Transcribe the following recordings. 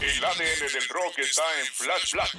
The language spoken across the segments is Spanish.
El ADN del rock está en Flash Black.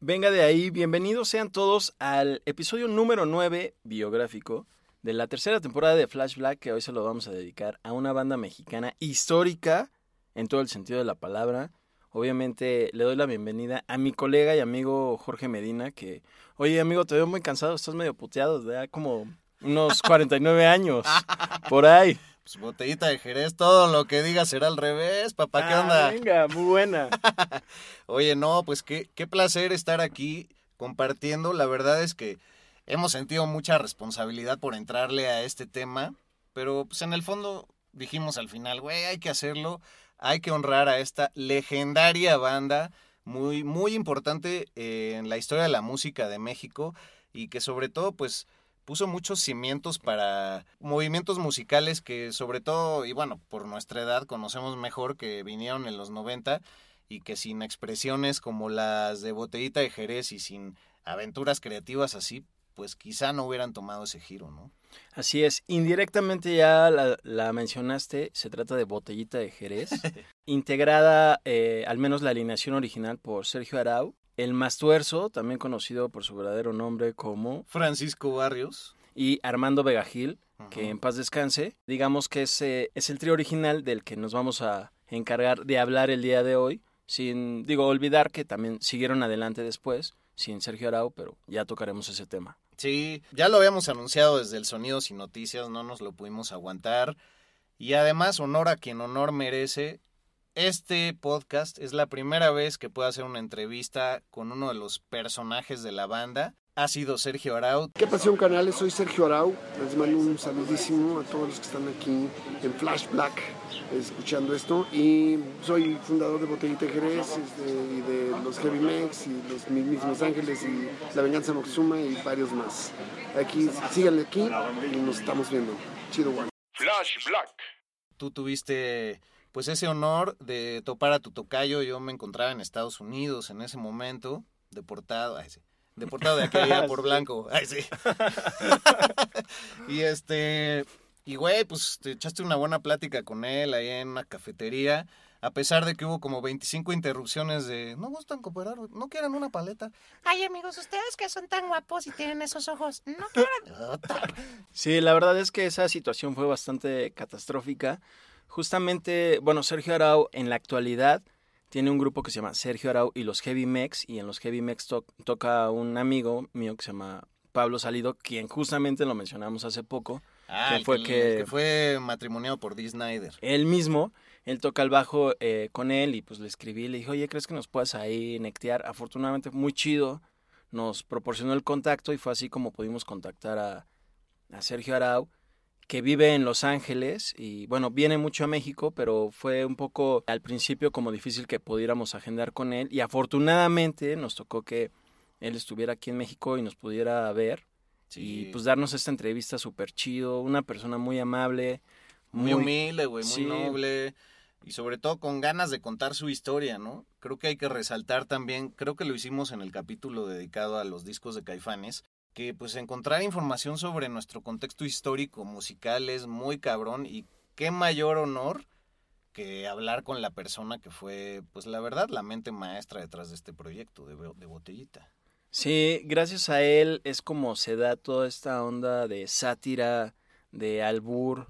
Venga de ahí, bienvenidos sean todos al episodio número 9 biográfico de la tercera temporada de Flash Black que hoy se lo vamos a dedicar a una banda mexicana histórica en todo el sentido de la palabra. Obviamente le doy la bienvenida a mi colega y amigo Jorge Medina que, oye amigo, te veo muy cansado, estás medio puteado, ya como unos 49 años, por ahí. Pues botellita de Jerez, todo lo que diga será al revés, papá, ¿qué Ah, onda? Venga, muy buena. Oye, no, pues qué, qué placer estar aquí compartiendo. La verdad es que hemos sentido mucha responsabilidad por entrarle a este tema, pero pues en el fondo dijimos al final, güey, hay que hacerlo, hay que honrar a esta legendaria banda, muy, muy importante eh, en la historia de la música de México y que sobre todo, pues puso muchos cimientos para movimientos musicales que sobre todo, y bueno, por nuestra edad conocemos mejor que vinieron en los 90 y que sin expresiones como las de Botellita de Jerez y sin aventuras creativas así, pues quizá no hubieran tomado ese giro, ¿no? Así es, indirectamente ya la, la mencionaste, se trata de Botellita de Jerez, integrada eh, al menos la alineación original por Sergio Arau, el Mastuerzo, también conocido por su verdadero nombre como, Francisco Barrios. y Armando Vegagil, que en paz descanse. Digamos que es, es el trío original del que nos vamos a encargar de hablar el día de hoy, sin, digo, olvidar que también siguieron adelante después, sin Sergio Arau, pero ya tocaremos ese tema. Sí, ya lo habíamos anunciado desde el Sonidos y Noticias, no nos lo pudimos aguantar. Y además, honor a quien honor merece. Este podcast es la primera vez que puedo hacer una entrevista con uno de los personajes de la banda. Ha sido Sergio Arau. ¿Qué pasión canales? Soy Sergio Arau. Les mando un saludísimo a todos los que están aquí en Flash Black escuchando esto. Y soy fundador de Botellita Jerez este, y de los Heavy Mex y los mismos Ángeles y La Venganza Moxuma y varios más. Aquí, síganle aquí y nos estamos viendo. Chido, one. Flash Black. Tú tuviste pues ese honor de topar a tu tocayo. Yo me encontraba en Estados Unidos en ese momento, deportado. Ay, sí. Deportado de aquella por blanco. Ay, sí. y este. Y güey, pues te echaste una buena plática con él ahí en una cafetería. A pesar de que hubo como 25 interrupciones de no gustan cooperar, no quieren una paleta. Ay, amigos, ustedes que son tan guapos y tienen esos ojos, no quieren. Sí, la verdad es que esa situación fue bastante catastrófica. Justamente, bueno, Sergio Arau en la actualidad tiene un grupo que se llama Sergio Arau y los Heavy Mex, y en los Heavy Mex to- toca un amigo mío que se llama Pablo Salido, quien justamente lo mencionamos hace poco. Ah, Que el fue que, que- el que fue matrimoniado por Dee Snyder. Él mismo, él toca el bajo eh, con él y pues le escribí, le dije, oye, ¿crees que nos puedas ahí nectear? Afortunadamente, muy chido, nos proporcionó el contacto y fue así como pudimos contactar a, a Sergio Arau, que vive en Los Ángeles y bueno, viene mucho a México, pero fue un poco al principio como difícil que pudiéramos agendar con él y afortunadamente nos tocó que él estuviera aquí en México y nos pudiera ver y pues darnos esta entrevista súper chido, una persona muy amable, muy, humilde, güey, muy sí. noble y sobre todo con ganas de contar su historia, ¿no? Creo que hay que resaltar también, creo que lo hicimos en el capítulo dedicado a los discos de Caifanes, que pues encontrar información sobre nuestro contexto histórico musical es muy cabrón y qué mayor honor que hablar con la persona que fue, pues la verdad, la mente maestra detrás de este proyecto de, Bo- de Botellita. Sí, gracias a él es como se da toda esta onda de sátira, de albur,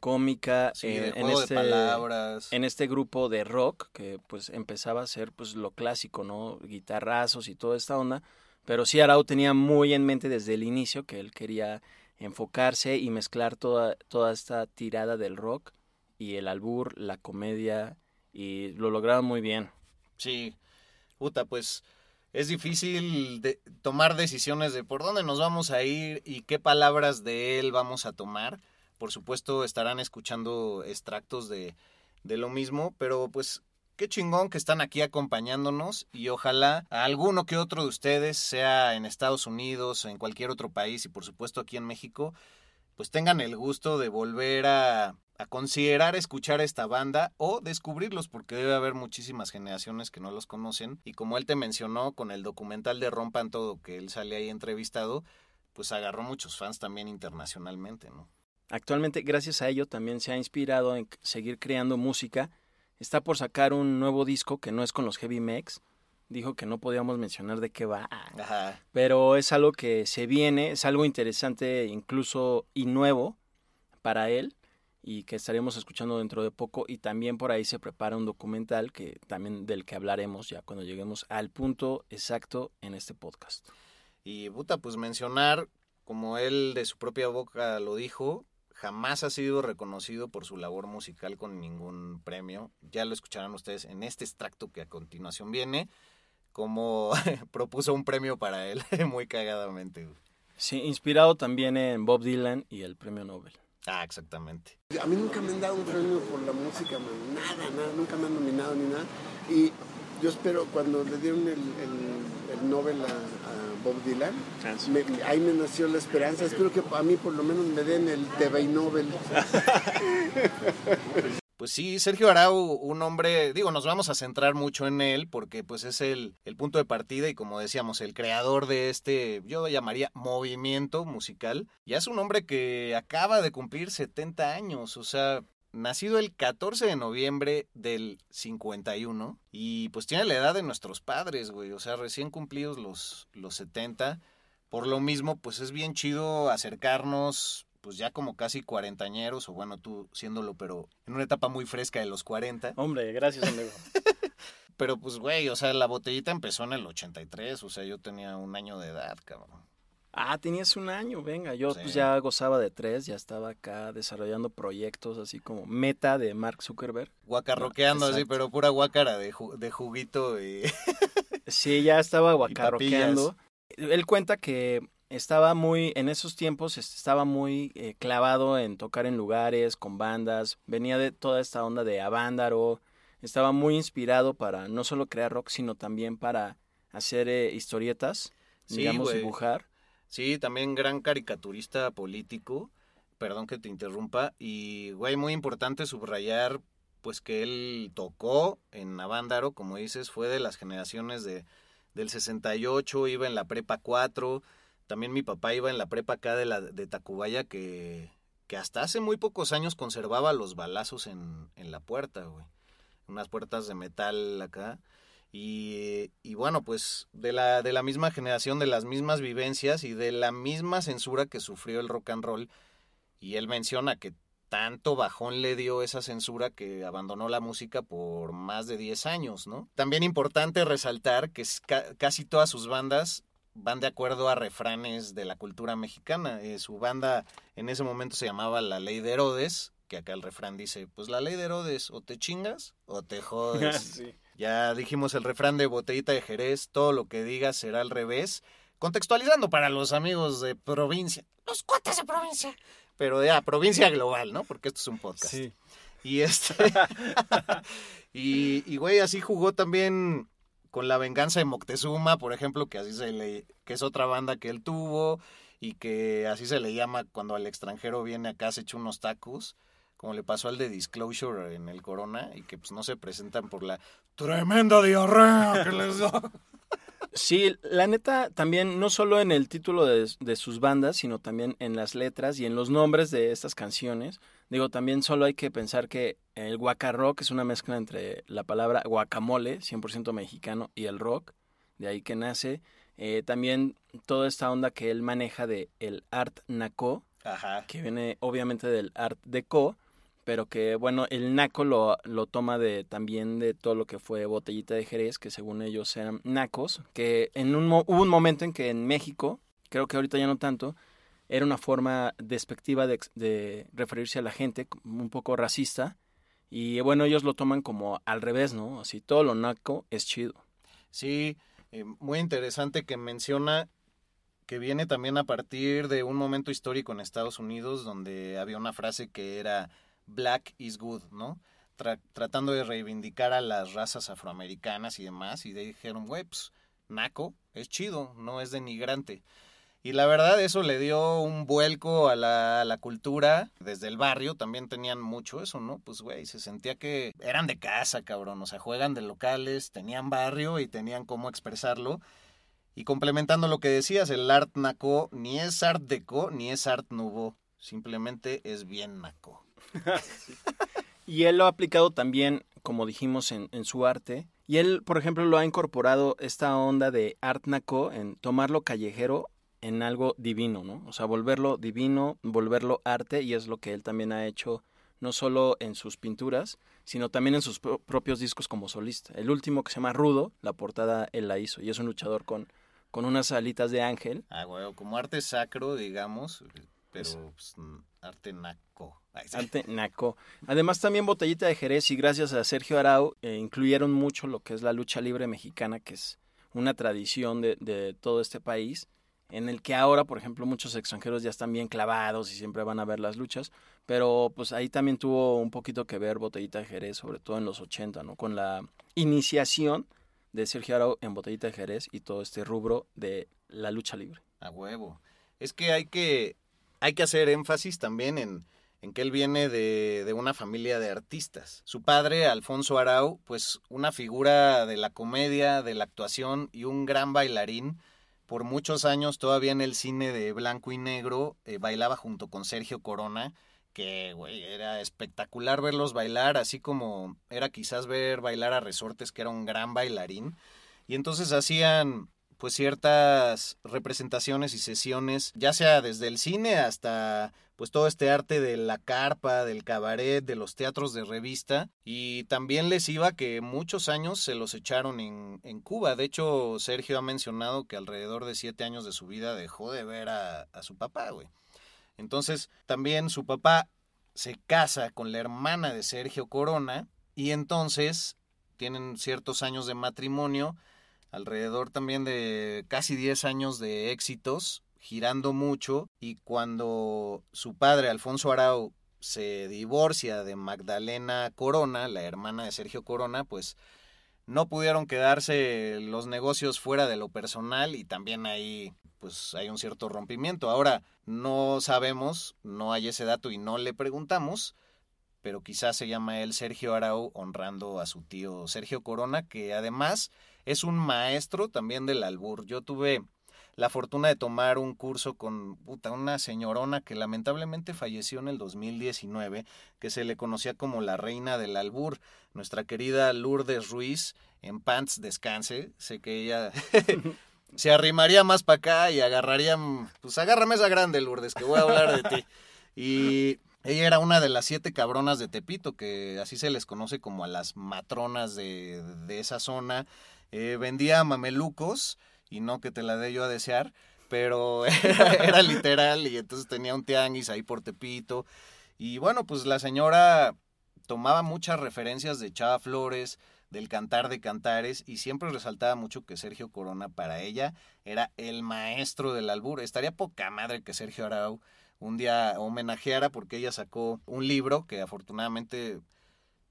cómica Sí, en este palabras. en este grupo de rock que pues empezaba a ser pues lo clásico, ¿no? Guitarrazos y toda esta onda, pero sí Arau tenía muy en mente desde el inicio que él quería enfocarse y mezclar toda toda esta tirada del rock y el albur, la comedia y lo lograron muy bien. Sí, puta, pues es difícil tomar decisiones de por dónde nos vamos a ir y qué palabras de él vamos a tomar. Por supuesto estarán escuchando extractos de, de lo mismo, pero pues qué chingón que están aquí acompañándonos y ojalá a alguno que otro de ustedes, sea en Estados Unidos o en cualquier otro país y por supuesto aquí en México, pues tengan el gusto de volver a, considerar escuchar esta banda o descubrirlos porque debe haber muchísimas generaciones que no los conocen y como él te mencionó con el documental de Rompan Todo que él sale ahí entrevistado, pues agarró muchos fans también internacionalmente. Actualmente, gracias a ello, también se ha inspirado en seguir creando música. Está por sacar un nuevo disco que no es con los Heavy Mex. Dijo que no podíamos mencionar de qué va. Ajá. Pero es algo que se viene, es algo interesante incluso y nuevo para él y que estaremos escuchando dentro de poco y también por ahí se prepara un documental que también del que hablaremos ya cuando lleguemos al punto exacto en este podcast. Y puta, pues mencionar, como él de su propia boca lo dijo, jamás ha sido reconocido por su labor musical con ningún premio. Ya lo escucharán ustedes en este extracto que a continuación viene, como propuso un premio para él, muy cagadamente. Sí, inspirado también en Bob Dylan y el premio Nobel. Ah, exactamente. A mí nunca me han dado un premio por la música, man. Nada, nada, nunca me han nominado ni nada. Y yo espero, cuando le dieron el, el, el Nobel a, a Bob Dylan, me- ahí me nació la esperanza. Espero que a mí por lo menos me den el TV Nobel. Pues sí, Sergio Arau, un hombre, digo, nos vamos a centrar mucho en él porque pues es el, el punto de partida y como decíamos, el creador de este, yo lo llamaría movimiento musical. Y es un hombre que acaba de cumplir 70 años, o sea, nacido el 14 de noviembre del 51 y pues tiene la edad de nuestros padres, güey, o sea, recién cumplidos los, los 70. Por lo mismo, pues es bien chido acercarnos pues ya como casi cuarentañeros, o bueno, tú siéndolo, pero en una etapa muy fresca de los 40. Hombre, gracias, amigo. Pero pues, güey, o sea, la botellita empezó en el 83, o sea, yo tenía un año de edad, cabrón. Ah, tenías un año, venga. Yo Sí. pues ya gozaba de tres, ya estaba acá desarrollando proyectos así como Meta de Mark Zuckerberg. Guacarroqueando así, pero pura guácara de, ju- de juguito y... Sí, ya estaba guacarroqueando. Él cuenta que estaba muy, en esos tiempos est- estaba muy eh, clavado en tocar en lugares, con bandas, venía de toda esta onda de Avándaro, estaba muy inspirado para no solo crear rock, sino también para hacer eh, historietas, Sí, digamos, dibujar. Sí, también gran caricaturista político, perdón que te interrumpa, y güey, muy importante subrayar pues que él tocó en Avándaro, como dices, fue de las generaciones de del 68, iba en la prepa 4, también mi papá iba en la prepa acá de la de Tacubaya que que hasta hace muy pocos años conservaba los balazos en, en la puerta, güey. Unas puertas de metal acá. Y, y bueno, pues de la, de la misma generación, de las mismas vivencias y de la misma censura que sufrió el rock and roll. Y él menciona que tanto bajón le dio esa censura que abandonó la música por más de 10 años, ¿no? También importante resaltar que ca- casi todas sus bandas van de acuerdo a refranes de la cultura mexicana. Eh, su banda en ese momento se llamaba La Ley de Herodes, que acá el refrán dice, pues la Ley de Herodes, o te chingas o te jodes. Sí. Ya dijimos el refrán de botellita de Jerez, todo lo que digas será al revés. Contextualizando para los amigos de provincia, Los cuates de provincia. pero ya, provincia global, ¿no? Porque esto es un podcast. Sí. Y este. y, y, güey, así jugó también con la venganza de Moctezuma, por ejemplo, que así se le. que es otra banda que él tuvo. Y que así se le llama cuando al extranjero viene acá, se echa unos tacos. Como le pasó al de Disclosure en el Corona. Y que pues no se presentan por la tremenda diarrea que les da. Sí, la neta, también no solo en el título de, de sus bandas, sino también en las letras y en los nombres de estas canciones. Digo, también solo hay que pensar que el guacarrock es una mezcla entre la palabra guacamole, 100% mexicano, y el rock, de ahí que nace. Eh, también toda esta onda que él maneja de el art naco, Ajá. que viene obviamente del art deco, pero que bueno, el naco lo, lo toma de también de todo lo que fue botellita de Jerez, que según ellos eran nacos, que en un, hubo un momento en que en México, creo que ahorita ya no tanto, era una forma despectiva de, de referirse a la gente, un poco racista, y bueno, ellos lo toman como al revés, ¿no? Así, todo lo naco es chido. Sí, eh, muy interesante que menciona que viene también a partir de un momento histórico en Estados Unidos donde había una frase que era Black is good, ¿no? Tra- tratando de reivindicar a las razas afroamericanas y demás, y de dijeron, güey, pues, naco, es chido, no es denigrante. Y la verdad eso le dio un vuelco a la, a la cultura desde el barrio, también tenían mucho eso, ¿no? Pues güey, se sentía que eran de casa, cabrón, o sea, juegan de locales, tenían barrio y tenían cómo expresarlo. Y complementando lo que decías, el art naco ni es art deco ni es art nouveau, simplemente es bien naco. Y él lo ha aplicado también, como dijimos, en, su arte. Y él, por ejemplo, lo ha incorporado esta onda de art naco en tomarlo callejero en algo divino, ¿no? O sea, volverlo divino, volverlo arte, y es lo que él también ha hecho, no solo en sus pinturas, sino también en sus pro- propios discos como solista. El último que se llama Rudo, la portada él la hizo, y es un luchador con, con unas alitas de ángel. Ah, güey, como arte sacro, digamos, pero pues, arte naco. Ay, sí. Arte naco. Además también Botellita de Jerez y gracias a Sergio Arau eh, incluyeron mucho lo que es la lucha libre mexicana, que es una tradición de, de todo este país, en el que ahora, por ejemplo, muchos extranjeros ya están bien clavados y siempre van a ver las luchas, pero pues ahí también tuvo un poquito que ver Botellita de Jerez, sobre todo en los 80, ¿no? Con la iniciación de Sergio Arau en Botellita de Jerez y todo este rubro de la lucha libre. A huevo. Es que hay que, hay que hacer énfasis también en, en que él viene de, de una familia de artistas. Su padre, Alfonso Arau, pues una figura de la comedia, de la actuación y un gran bailarín. Por muchos años, todavía en el cine de blanco y negro, eh, bailaba junto con Sergio Corona, que, era espectacular verlos bailar, así como era quizás ver bailar a Resortes, que era un gran bailarín. Y entonces hacían pues ciertas representaciones y sesiones, ya sea desde el cine hasta pues todo este arte de la carpa, del cabaret, de los teatros de revista y también les iba que muchos años se los echaron en, en Cuba. De hecho, Sergio ha mencionado que alrededor de siete años de su vida dejó de ver a, a su papá, güey. Entonces, también su papá se casa con la hermana de Sergio Corona y entonces tienen ciertos años de matrimonio alrededor también de casi 10 años de éxitos, girando mucho, y cuando su padre, Alfonso Arau, se divorcia de Magdalena Corona, la hermana de Sergio Corona, pues no pudieron quedarse los negocios fuera de lo personal y también ahí pues hay un cierto rompimiento. Ahora no sabemos, no hay ese dato y no le preguntamos, pero quizás se llama él Sergio Arau honrando a su tío Sergio Corona, que además es un maestro también del albur. Yo tuve la fortuna de tomar un curso con puta, una señorona que lamentablemente falleció en el 2019, que se le conocía como la reina del albur, nuestra querida Lourdes Ruiz, en pants descanse, sé que ella se arrimaría más para acá y agarraría, pues agárrame esa grande Lourdes, que voy a hablar de ti. Y ella era una de las siete cabronas de Tepito, que así se les conoce como a las matronas de, de esa zona. Eh, vendía mamelucos, y no que te la dé yo a desear, pero era, era, literal, y entonces tenía un tianguis ahí por Tepito. Y bueno, pues la señora tomaba muchas referencias de Chava Flores, del cantar de cantares, y siempre resaltaba mucho que Sergio Corona para ella era el maestro del albur. Estaría poca madre que Sergio Arau un día homenajeara porque ella sacó un libro que afortunadamente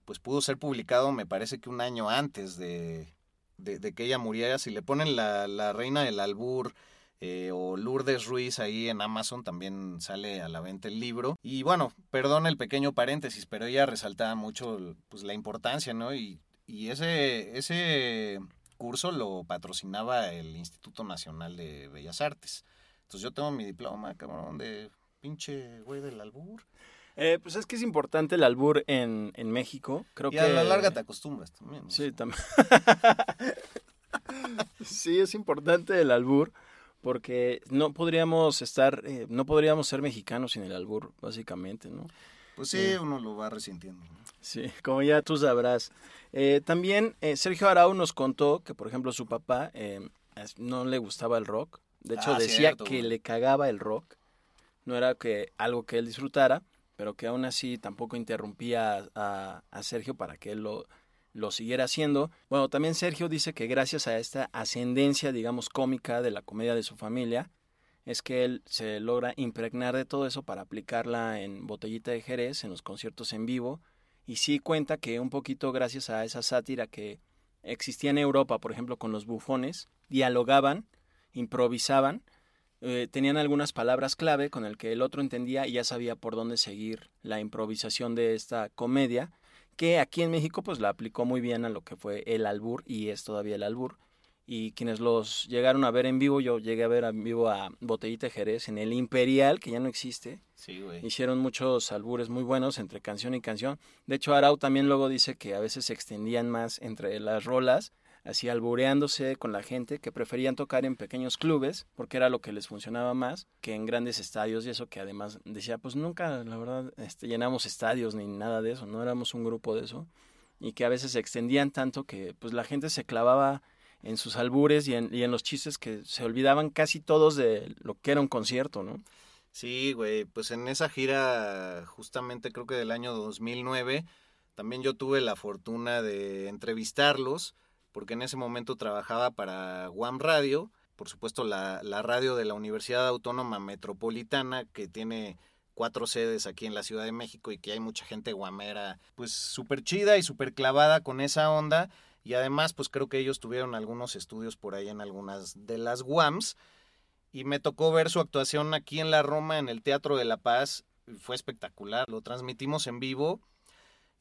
pues pudo ser publicado me parece que un año antes de, de, que ella muriera. Si le ponen la, la reina del albur eh, o Lourdes Ruiz ahí en Amazon también sale a la venta el libro. Y bueno, perdón el pequeño paréntesis, pero ella resaltaba mucho pues la importancia, ¿no? Y, y ese, ese curso lo patrocinaba el Instituto Nacional de Bellas Artes. Entonces yo tengo mi diploma, cabrón, de pinche güey del albur. Eh, pues es que es importante el albur en, en México. Creo y que a la larga te acostumbras también. ¿no? Sí, también. sí, es importante el albur porque no podríamos estar, eh, no podríamos ser mexicanos sin el albur, básicamente, ¿no? Pues sí, uno lo va resintiendo. ¿no? Sí, como ya tú sabrás. Eh, también eh, Sergio Arau nos contó que, por ejemplo, su papá eh, no le gustaba el rock. De hecho, Ah, decía cierto, que güey. le cagaba el rock. No era que algo que él disfrutara, pero que aún así tampoco interrumpía a, Sergio para que él lo, lo siguiera haciendo. Bueno, también Sergio dice que gracias a esta ascendencia, digamos, cómica de la comedia de su familia, es que él se logra impregnar de todo eso para aplicarla en Botellita de Jerez, en los conciertos en vivo, y sí cuenta que un poquito gracias a esa sátira que existía en Europa, por ejemplo, con los bufones, dialogaban, improvisaban, eh, tenían algunas palabras clave con el que el otro entendía y ya sabía por dónde seguir la improvisación de esta comedia, que aquí en México pues la aplicó muy bien a lo que fue el albur y es todavía el albur. Y quienes los llegaron a ver en vivo, yo llegué a ver en vivo a Botellita de Jerez en el Imperial, que ya no existe, Sí, güey. Hicieron muchos albures muy buenos entre canción y canción. De hecho, Arau también luego dice que a veces se extendían más entre las rolas, así albureándose con la gente, que preferían tocar en pequeños clubes, porque era lo que les funcionaba más, que en grandes estadios y eso que además decía, pues nunca, la verdad, este, llenamos estadios ni nada de eso, no éramos un grupo de eso, y que a veces se extendían tanto que pues la gente se clavaba en sus albures y en, y en los chistes que se olvidaban casi todos de lo que era un concierto, ¿no? Sí, güey, pues en esa gira, justamente creo que del año 2009, también yo tuve la fortuna de entrevistarlos, porque en ese momento trabajaba para Guam Radio, por supuesto la, radio de la Universidad Autónoma Metropolitana, que tiene cuatro sedes aquí en la Ciudad de México y que hay mucha gente guamera, pues súper chida y súper clavada con esa onda. Y además, pues creo que ellos tuvieron algunos estudios por ahí en algunas de las Guams y me tocó ver su actuación aquí en la Roma, en el Teatro de la Paz. Fue espectacular, lo transmitimos en vivo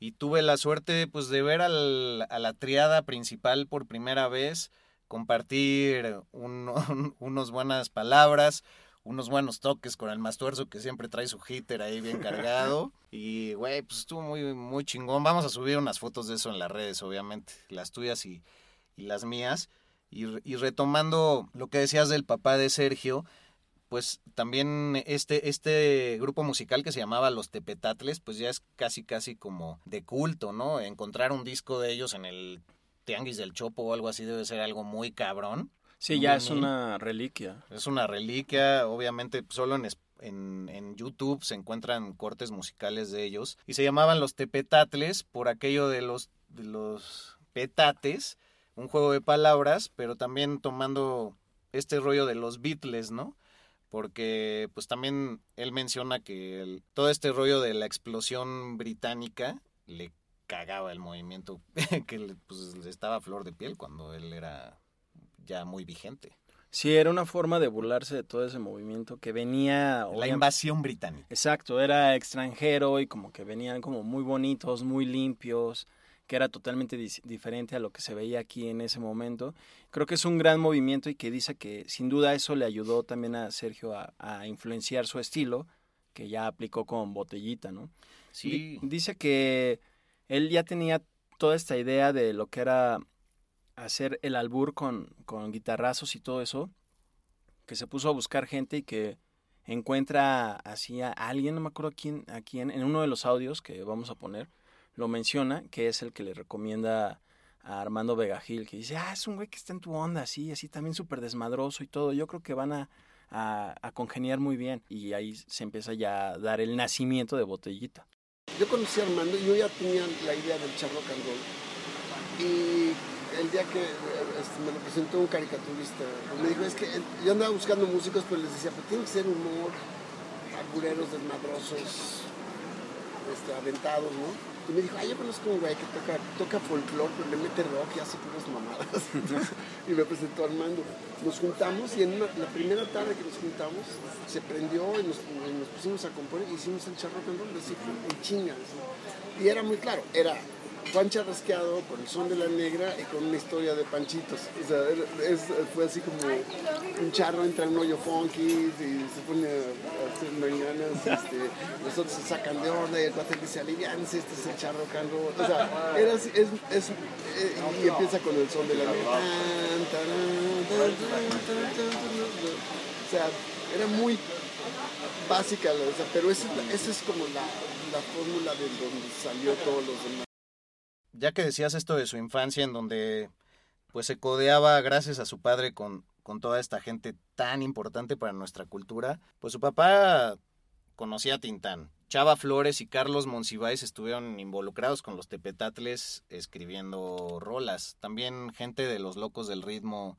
y tuve la suerte pues de ver al- a la triada principal por primera vez, compartir un- un- unos buenas palabras, unos buenos toques con el Mastuerzo que siempre trae su hitter ahí bien cargado y güey, pues estuvo muy muy chingón. Vamos a subir unas fotos de eso en las redes, obviamente, las tuyas y, y las mías. Y, y retomando lo que decías del papá de Sergio, pues también este, este grupo musical que se llamaba Los Tepetatles, pues ya es casi casi como de culto, ¿no? Encontrar un disco de ellos en el Tianguis del Chopo o algo así debe ser algo muy cabrón. Sí, ya es una reliquia. Es una reliquia, obviamente solo en, en, en YouTube se encuentran cortes musicales de ellos. Y se llamaban los tepetatles por aquello de los, de los petates, un juego de palabras, pero también tomando este rollo de los Beatles, ¿no? Porque pues también él menciona que el- todo este rollo de la explosión británica le cagaba el movimiento que le- pues, le estaba a flor de piel cuando él era ya muy vigente. Sí, era una forma de burlarse de todo ese movimiento que venía... La invasión británica. Exacto, era extranjero y como que venían como muy bonitos, muy limpios, que era totalmente diferente a lo que se veía aquí en ese momento. Creo que es un gran movimiento y que dice que sin duda eso le ayudó también a Sergio a, a influenciar su estilo, que ya aplicó con botellita, ¿no? Sí. Di- dice que él ya tenía toda esta idea de lo que era hacer el albur con, con guitarrazos y todo eso, que se puso a buscar gente y que encuentra así a alguien, no me acuerdo a quién, a quién, en uno de los audios que vamos a poner, lo menciona, que es el que le recomienda a Armando Vegagil, que dice, ah, es un güey que está en tu onda, así, así también súper desmadroso y todo, yo creo que van a, a, congeniar muy bien. Y ahí se empieza ya a dar el nacimiento de Botellita. Yo conocí a Armando yo ya tenía la idea del charro roll. Y el día que este, me lo presentó un caricaturista, me dijo, es que yo andaba buscando músicos, pero les decía, pues tiene que ser humor, albureros, desmadrosos, este, aventados, ¿no? Y me dijo, ay, yo conozco un güey que toca, toca folclore, pero le mete rock y hace puras mamadas. y me presentó Armando. Nos juntamos y en la primera tarde que nos juntamos se prendió y nos, pusimos a componer y hicimos el charro roll, así, en chinga. así. Y era muy claro, era Juan Charrasqueado con el son de la negra y con una historia de panchitos. O sea, fue así como un charro entra en un hoyo funky y se pone a hacer mañanas, este, los otros se sacan de onda y el cuate dice, alivianse, este es el charro can roll". O sea, era así, es, es- eh, y empieza con el son de la negra. O sea, era muy básica, o sea, pero esa esa es como la, la fórmula de donde salió todos los demás. Ya que decías esto de su infancia en donde pues se codeaba gracias a su padre con, con toda esta gente tan importante para nuestra cultura, pues su papá conocía a Tintán. Chava Flores y Carlos Monsiváis estuvieron involucrados con los tepetatles escribiendo rolas. También gente de los locos del ritmo,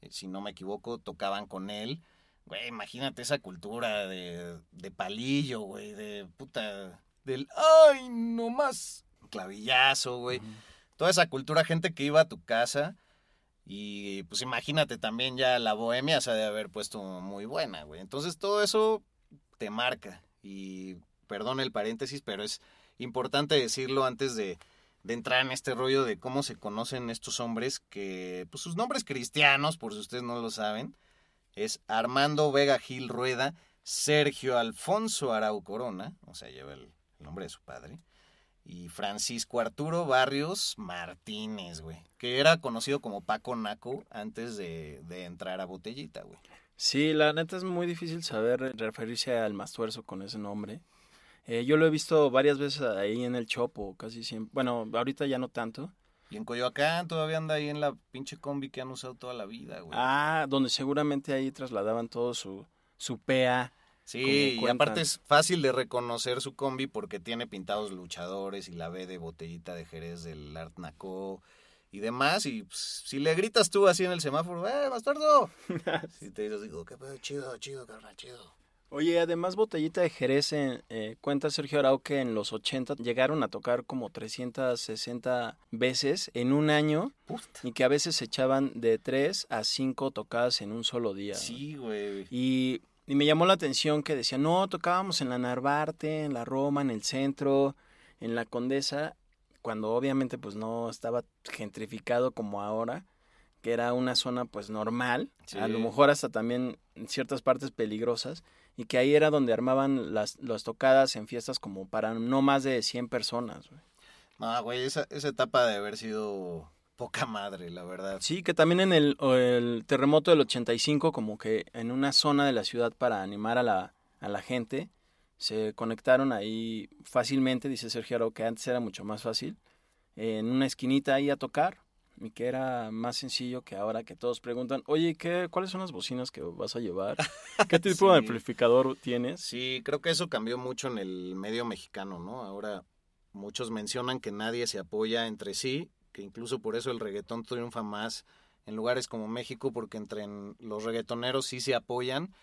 eh, si no me equivoco, tocaban con él. Güey, imagínate esa cultura de, de palillo, güey, de puta, del ay, no más clavillazo, güey. Toda esa cultura, gente que iba a tu casa y pues imagínate también ya la bohemia se ha de haber puesto muy buena, güey. Entonces todo eso te marca y perdón el paréntesis, pero es importante decirlo antes de, de entrar en este rollo de cómo se conocen estos hombres que pues sus nombres cristianos, por si ustedes no lo saben, es Armando Vega Gil Rueda, Sergio Alfonso Arau Corona, o sea, lleva el, el nombre de su padre, y Francisco Arturo Barrios Martínez, güey, que era conocido como Paco Naco antes de, de entrar a Botellita, güey. Sí, la neta es muy difícil saber referirse al Mastuerzo con ese nombre. Eh, yo lo he visto varias veces ahí en el Chopo, casi siempre. Bueno, ahorita ya no tanto. Y en Coyoacán todavía anda ahí en la pinche combi que han usado toda la vida, güey. Ah, donde seguramente ahí trasladaban todo su, su PA. Sí, y aparte es fácil de reconocer su combi porque tiene pintados luchadores y la B de botellita de Jerez del Art Naco y demás. Y pues, si le gritas tú así en el semáforo, ¡eh, bastardo! Si te dices, digo, qué pedo, chido, chido, carnal, chido. Oye, además Botellita de Jerez, eh, eh, cuenta Sergio Arau que en los 80 llegaron a tocar como 360 veces en un año y que a veces se echaban de 3 a 5 tocadas en un solo día. Sí, güey. Y, y me llamó la atención que decía, no, tocábamos en la Narvarte, en la Roma, en el centro, en la Condesa, cuando obviamente pues no estaba gentrificado como ahora, que era una zona pues normal, Sí. a lo mejor hasta también en ciertas partes peligrosas, y que ahí era donde armaban las, las tocadas en fiestas como para no más de 100 personas. güey. No, güey, esa, esa etapa de haber sido poca madre, la verdad. Sí, que también en el, terremoto del 85, como que en una zona de la ciudad para animar a la, a la gente, se conectaron ahí fácilmente, dice Sergio Arau, que antes era mucho más fácil, en una esquinita ahí a tocar, y que era más sencillo que ahora que todos preguntan, oye, ¿qué, ¿cuáles son las bocinas que vas a llevar? ¿Qué tipo de amplificador tienes? Sí, creo que eso cambió mucho en el medio mexicano, ¿no? Ahora muchos mencionan que nadie se apoya entre sí, que incluso por eso el reggaetón triunfa más en lugares como México, porque entre en- los reggaetoneros sí se apoyan,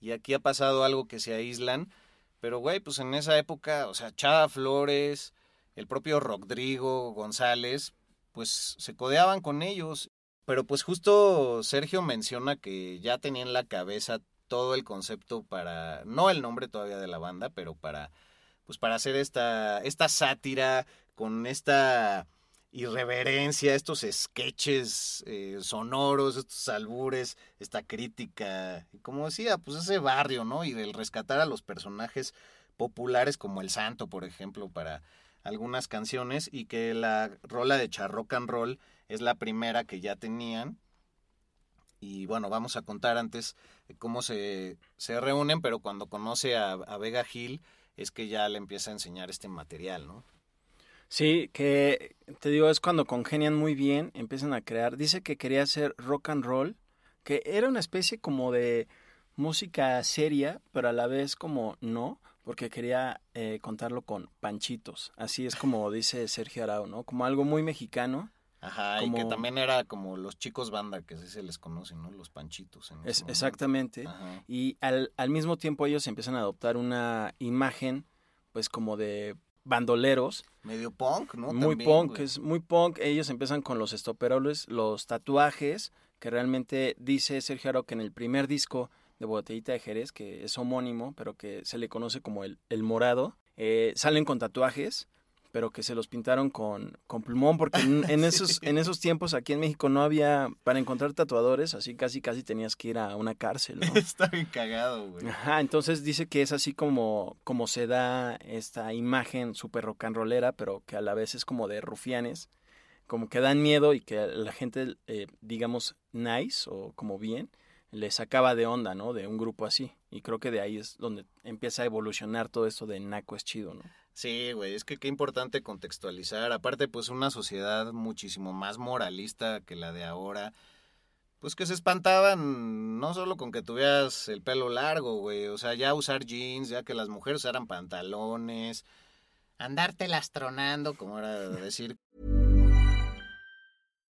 y aquí ha pasado algo que se aíslan, pero güey, pues en esa época, o sea, Chava Flores, el propio Rodrigo González, pues se codeaban con ellos. Pero pues justo Sergio menciona que ya tenía en la cabeza todo el concepto para, no el nombre todavía de la banda, pero para, pues para hacer esta, esta sátira con esta irreverencia, estos sketches eh, sonoros, estos albures, esta crítica, como decía, pues ese barrio, ¿no? Y del rescatar a los personajes populares como el Santo, por ejemplo, para algunas canciones, y que la rola de Charrock and Roll es la primera que ya tenían. Y bueno, vamos a contar antes cómo se, se reúnen, pero cuando conoce a, a Vega Gil es que ya le empieza a enseñar este material, ¿no? Sí, que te digo, es cuando congenian muy bien, empiezan a crear. Dice que quería hacer rock and roll, que era una especie como de música seria, pero a la vez como no, porque quería eh, contarlo con panchitos. Así es como dice Sergio Arau, ¿no? Como algo muy mexicano. Ajá, y que también era como los chicos banda, que así se les conoce, ¿no? Los panchitos. en Es, exactamente. Ajá. Y al, al mismo tiempo ellos empiezan a adoptar una imagen, pues como de bandoleros, Medio punk, ¿no? muy También, punk, güey. es muy punk. Ellos empiezan con los estoperoles, los tatuajes, que realmente dice Sergio Aro que en el primer disco de Botellita de Jerez, que es homónimo, pero que se le conoce como el, el morado, eh, salen con tatuajes, pero que se los pintaron con, con plumón, porque en, en esos, en esos tiempos aquí en México no había, para encontrar tatuadores, así casi casi tenías que ir a una cárcel, ¿no? Está bien cagado, güey. Ajá, entonces dice que es así como, como se da esta imagen súper rock and rollera, pero que a la vez es como de rufianes, como que dan miedo y que la gente, eh, digamos, nice o como bien, les sacaba de onda, ¿no? De un grupo así. Y creo que de ahí es donde empieza a evolucionar todo esto de naco es chido, ¿no? Sí, güey, es que qué importante contextualizar. Aparte, pues una sociedad muchísimo más moralista que la de ahora. Pues que se espantaban no solo con que tuvieras el pelo largo, güey. O sea, ya usar jeans, ya que las mujeres usaran pantalones. Andarte lastronando, como era decir.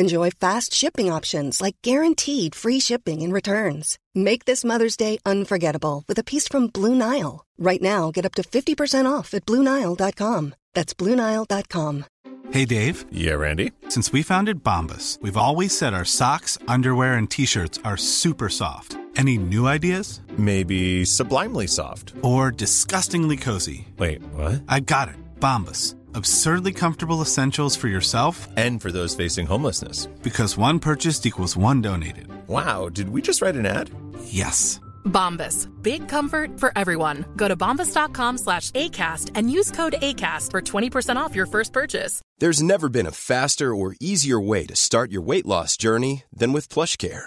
Enjoy fast shipping options like guaranteed free shipping and returns. Make this Mother's Day unforgettable with a piece from Blue Nile. Right now, get up to 50% off at BlueNile.com. That's BlueNile.com. Hey, Dave. Yeah, Randy. Since we founded Bombus, we've always said our socks, underwear, and t shirts are super soft. Any new ideas? Maybe sublimely soft. Or disgustingly cozy? Wait, what? I got it. Bombus. Absurdly comfortable essentials for yourself And for those facing homelessness. because one purchased equals one donated. Wow, did we just write an ad? Yes. Bombas. Big comfort for everyone. Go to bombas.com slash ACAST and use code ACAST for 20% off your first purchase. There's never been a faster or easier way to start your weight loss journey than with PlushCare.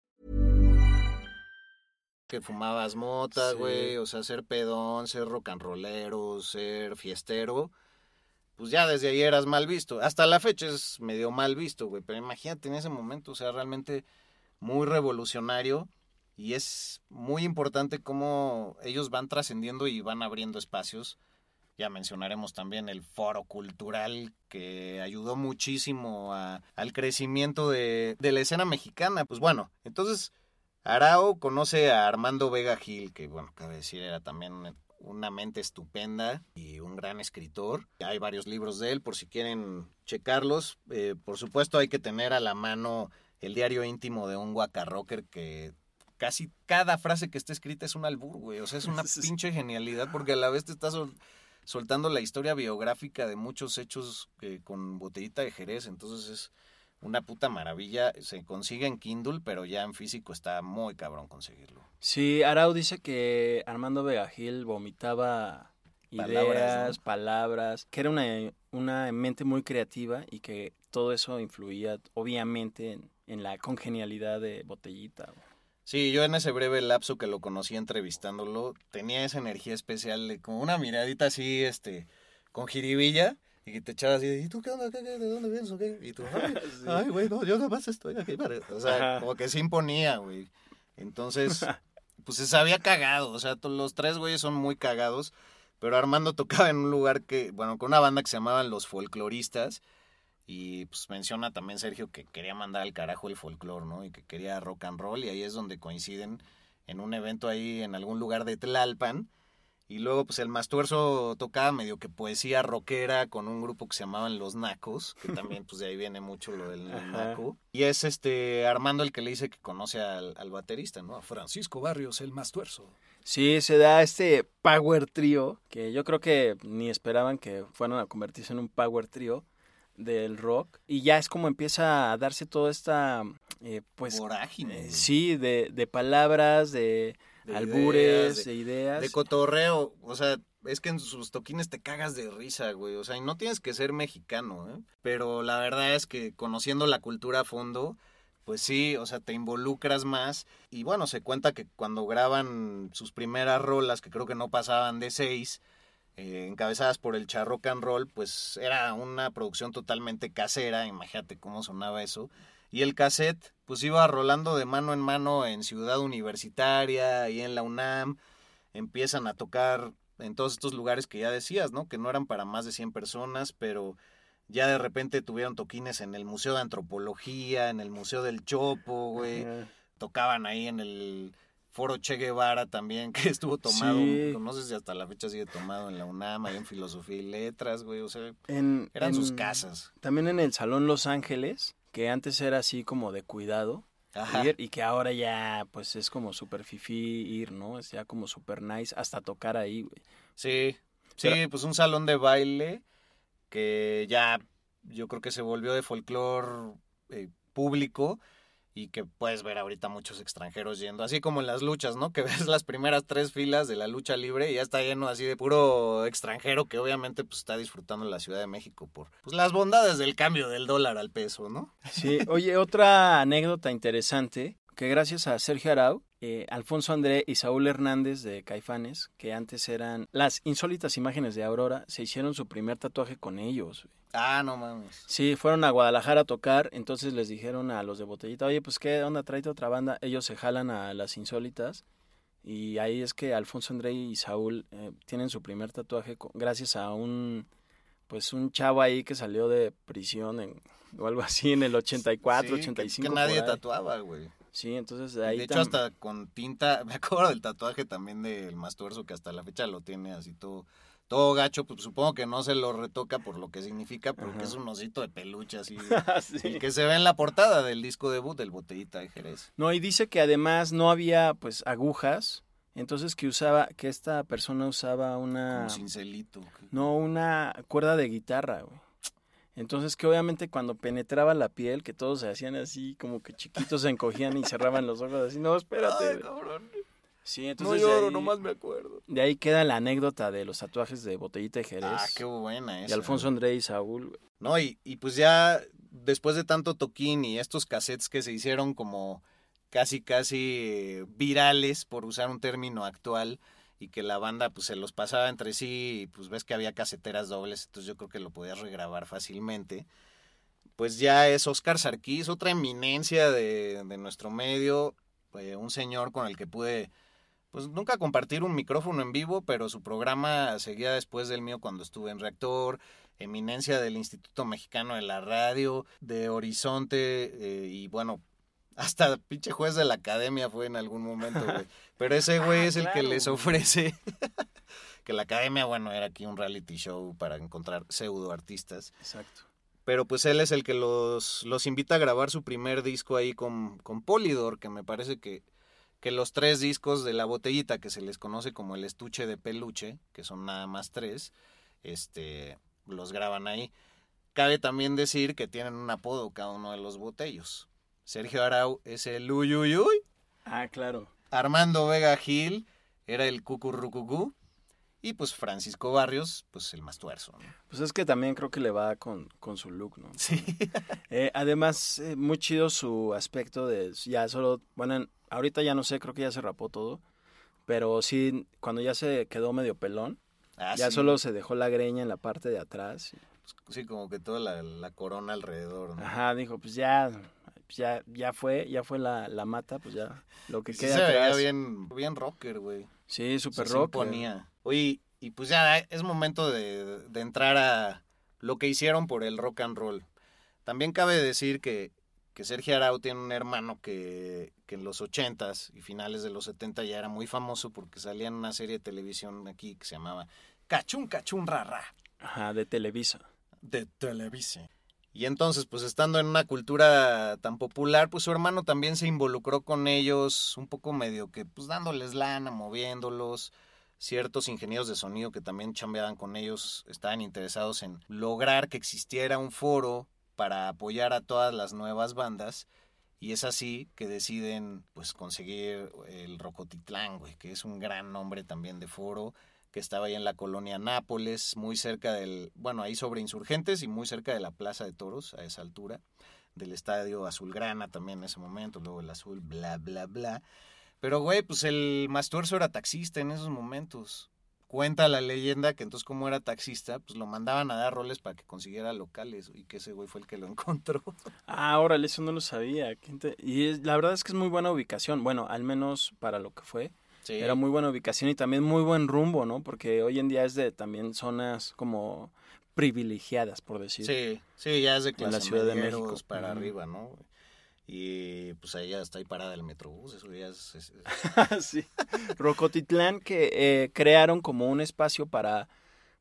Que fumabas mota, güey, o sea, ser pedón, ser rock and rollero, ser fiestero, pues ya desde ahí eras mal visto. Hasta la fecha es medio mal visto, güey, pero imagínate en ese momento, o sea, realmente muy revolucionario y es muy importante cómo ellos van trascendiendo y van abriendo espacios. Ya mencionaremos también el foro cultural que ayudó muchísimo a- al crecimiento de, de la escena mexicana. Pues bueno, entonces Arao conoce a Armando Vega Gil, que bueno, cabe decir, era también una mente estupenda y un gran escritor. Hay varios libros de él, por si quieren checarlos. Eh, por supuesto, hay que tener a la mano el diario íntimo de un guacarrocker que casi cada frase que está escrita es un albur, güey. O sea, es una pinche genialidad porque a la vez te está sol- soltando la historia biográfica de muchos hechos eh, con botellita de Jerez. Entonces es una puta maravilla. Se consigue en Kindle, pero ya en físico está muy cabrón conseguirlo. Sí, Arau dice que Armando Vegagil vomitaba Palabras, ideas, ¿no? palabras, que era una, una mente muy creativa y que todo eso influía obviamente en, en la congenialidad de Botellita. Sí, yo en ese breve lapso que lo conocí entrevistándolo, tenía esa energía especial de como una miradita así, este, con jiribilla, y que te echabas así, ¿y tú qué onda? ¿Qué, qué, ¿De dónde vienes o qué? Y tú, ay, ay, güey, no, yo nada más estoy aquí. para-". O sea, Ajá. como que se imponía, güey. Entonces, pues se sabía cagado, o sea, los tres güeyes son muy cagados, pero Armando tocaba en un lugar que, bueno, con una banda que se llamaban Los Folcloristas, y pues menciona también Sergio que quería mandar al carajo el folclore, ¿no? Y que quería rock and roll, y ahí es donde coinciden en un evento ahí en algún lugar de Tlalpan. Y luego, pues el Mastuerzo tocaba medio que poesía rockera con un grupo que se llamaban Los Nacos, que también, pues de ahí viene mucho lo del naco. Y es este Armando el que le dice que conoce al, al baterista, ¿no? A Francisco Barrios, el más tuerzo. Sí, se da este power trio, que yo creo que ni esperaban que fueran a convertirse en un power trio del rock. Y ya es como empieza a darse toda esta, eh, pues... Vorágine. eh, sí, de, de palabras, de, De albures, ideas, de, ideas. De cotorreo, o sea, es que en sus toquines te cagas de risa, güey. O sea, y no tienes que ser mexicano, ¿eh? Pero la verdad es que conociendo la cultura a fondo, pues sí, o sea, te involucras más. Y bueno, se cuenta que cuando graban sus primeras rolas, que creo que no pasaban de seis, eh, encabezadas por el Charrock and Roll, pues era una producción totalmente casera, imagínate cómo sonaba eso. Y el cassette, pues iba rolando de mano en mano en Ciudad Universitaria y en la UNAM. Empiezan a tocar en todos estos lugares que ya decías, ¿no? Que no eran para más de 100 personas, pero ya de repente tuvieron toquines en el Museo de Antropología, en el Museo del Chopo, güey. Tocaban ahí en el Foro Che Guevara también, que estuvo tomado, Sí. no sé si hasta la fecha sigue tomado en la UNAM, ahí en Filosofía y Letras, güey, o sea, En- eran sus casas. También en el Salón Los Ángeles, que antes era así como de cuidado. Ajá. ir, y que ahora ya pues es como super fifí ir, ¿no? Es ya como super nice hasta tocar ahí, güey. Sí, sí, Pero- pues un salón de baile que ya yo creo que se volvió de folclore eh, público y que puedes ver ahorita muchos extranjeros yendo, así como en las luchas, ¿no? Que ves las primeras tres filas de la lucha libre y ya está lleno así de puro extranjero que obviamente pues está disfrutando la Ciudad de México por pues, las bondades del cambio del dólar al peso, ¿no? Sí, oye, otra anécdota interesante, que gracias a Sergio Arau, eh, Alfonso André y Saúl Hernández de Caifanes, que antes eran las insólitas imágenes de Aurora, se hicieron su primer tatuaje con ellos. Ah, no mames. Sí, fueron a Guadalajara a tocar, entonces les dijeron a los de Botellita, oye, pues qué onda, tráete otra banda. Ellos se jalan a las insólitas y ahí es que Alfonso André y Saúl eh, tienen su primer tatuaje con- gracias a un, pues un chavo ahí que salió de prisión en, o algo así en el 84, Sí, que- 85. Que, nadie por ahí. tatuaba, güey. Sí, entonces de ahí de hecho, tam- hasta con tinta, me acuerdo del tatuaje también del Mastuerzo, que hasta la fecha lo tiene así todo, todo gacho, pues supongo que no se lo retoca por lo que significa, pero que Ajá. es un osito de peluche así, Sí. el que se ve en la portada del disco debut del Botellita de Jerez. No, y dice que además no había pues agujas, entonces que usaba, que esta persona usaba una... Como cincelito. No, una cuerda de guitarra, güey. Entonces que obviamente cuando penetraba la piel, que todos se hacían así, como que chiquitos se encogían y cerraban los ojos así, no, espérate. Ay, güey". cabrón. Sí, No entonces lloro, de ahí, nomás me acuerdo. de ahí queda la anécdota de los tatuajes de Botellita de Jerez. Ah, qué buena y esa. Alfonso André y Saúl, güey. No, y, y pues ya después de tanto toquín y estos cassettes que se hicieron como casi, casi virales, por usar un término actual, y que la banda pues se los pasaba entre sí, y pues ves que había caseteras dobles, entonces yo creo que lo podías regrabar fácilmente. Pues ya es Oscar Sarkis, otra eminencia de, de nuestro medio, eh, un señor con el que pude pues nunca compartir un micrófono en vivo, pero su programa seguía después del mío cuando estuve en Reactor, eminencia del Instituto Mexicano de la Radio, de Horizonte, eh, y bueno, hasta pinche juez de la academia fue en algún momento, güey. Pero ese güey Ah, es el que les ofrece que la academia, bueno, era aquí un reality show para encontrar pseudo artistas. Exacto. Pero pues él es el que los, los invita a grabar su primer disco ahí con, con Polydor, que me parece que, que los tres discos de la botellita, que se les conoce como el estuche de peluche, que son nada más tres, este, los graban ahí. Cabe también decir que tienen un apodo cada uno de los botellos. Sergio Arau es el Uyuyuy, Ah, claro. Armando Vega Gil era el Cucurrucucú, y pues Francisco Barrios, pues el más tuerzo. ¿no? Pues es que también creo que le va con, con su look, ¿no? Sí. Eh, además, eh, muy chido su aspecto de ya solo, bueno, en- ahorita ya no sé, creo que ya se rapó todo, pero sí, cuando ya se quedó medio pelón, Ah, ya sí. solo se dejó la greña en la parte de atrás. Sí, como que toda la, la corona alrededor, ¿no? Ajá, dijo, pues ya, pues ya, ya fue, ya fue la, la mata, pues ya, lo que Sí queda se veía atrás. bien, bien rocker, güey. Sí, super Se rock. imponía. Oye, y pues ya es momento de, de entrar a lo que hicieron por el rock and roll. También cabe decir que, que Sergio Arau tiene un hermano que, que en los 80s y finales de los 70 ya era muy famoso porque salía en una serie de televisión aquí que se llamaba Cachún Cachún Rara. Ajá, de Televisa. De Televisa. Y entonces, pues estando en una cultura tan popular, pues su hermano también se involucró con ellos, un poco medio que, pues dándoles lana, moviéndolos. Ciertos ingenieros de sonido que también chambeaban con ellos estaban interesados en lograr que existiera un foro para apoyar a todas las nuevas bandas. Y es así que deciden, pues, conseguir el Rocotitlán, güey, que es un gran nombre también de foro que estaba ahí en la colonia Nápoles, muy cerca del, bueno, ahí sobre Insurgentes y muy cerca de la Plaza de Toros, a esa altura, del estadio Azulgrana también en ese momento, luego el azul, bla, bla, bla. Pero, güey, pues el Mastuerzo era taxista en esos momentos. Cuenta la leyenda que entonces como era taxista, pues lo mandaban a dar roles para que consiguiera locales y que ese güey fue el que lo encontró. Ah, órale, eso no lo sabía. Y es, la verdad es que es muy buena ubicación, bueno, al menos para lo que fue. Era muy buena ubicación y también muy buen rumbo, ¿no? Porque hoy en día es de también zonas como privilegiadas, por decir. Sí, sí, ya es de clase la Ciudad de México para arriba, ¿no? Y pues ahí ya está ahí parada el metrobús, eso ya es... sí. Rocotitlán que eh, crearon como un espacio para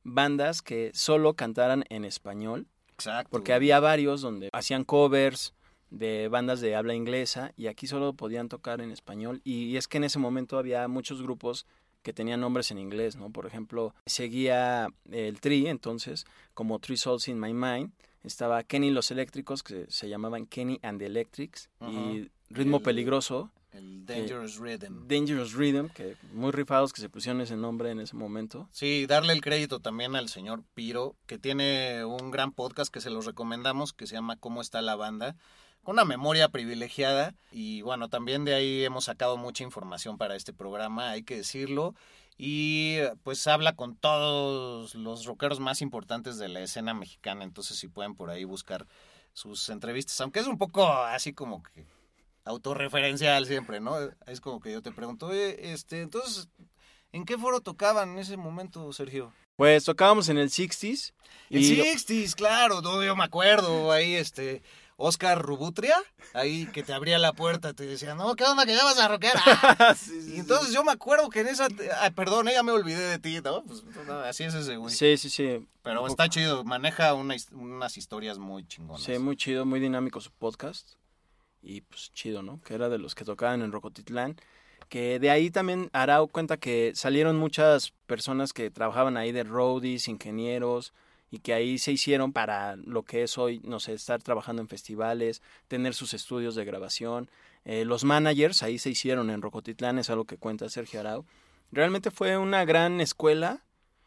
bandas que solo cantaran en español. Exacto. Porque había varios donde hacían covers, de bandas de habla inglesa y aquí solo podían tocar en español y, es que en ese momento había muchos grupos que tenían nombres en inglés, ¿no? Por ejemplo, seguía el Tri, entonces, como Three Souls in My Mind, estaba Kenny Los Eléctricos, que se llamaban Kenny and the Electrics, y Ritmo Peligroso. El Dangerous Rhythm. Dangerous Rhythm, que muy rifados que se pusieron ese nombre en ese momento. Sí, darle el crédito también al señor Piro, que tiene un gran podcast que se los recomendamos, que se llama ¿Cómo está la banda? una memoria privilegiada y bueno, también de ahí hemos sacado mucha información para este programa, hay que decirlo. Y pues habla con todos los rockeros más importantes de la escena mexicana, entonces si pueden por ahí buscar sus entrevistas, aunque es un poco así como que autorreferencial siempre, ¿no? Es como que yo te pregunto, este, entonces, ¿en qué foro tocaban en ese momento, Sergio? Pues tocábamos en el 60s. El 60s, claro, yo me acuerdo, ahí este, Oscar Rubutria, ahí que te abría la puerta, te decía, no, ¿qué onda que ya vas a rockear? y entonces yo me acuerdo que en esa, ay, perdón, ya me olvidé de ti, ¿no? Pues así es ese güey. Sí, sí, sí. Pero está chido, maneja unas historias muy chingonas. Sí, muy chido, muy dinámico su podcast. Y pues chido, ¿no? Que era de los que tocaban en Rocotitlán. Que de ahí también Arau cuenta que salieron muchas personas que trabajaban ahí de roadies, ingenieros, y que ahí se hicieron para lo que es hoy, no sé, estar trabajando en festivales, tener sus estudios de grabación. Eh, los managers ahí se hicieron en Rocotitlán, es algo que cuenta Sergio Arau. Realmente fue una gran escuela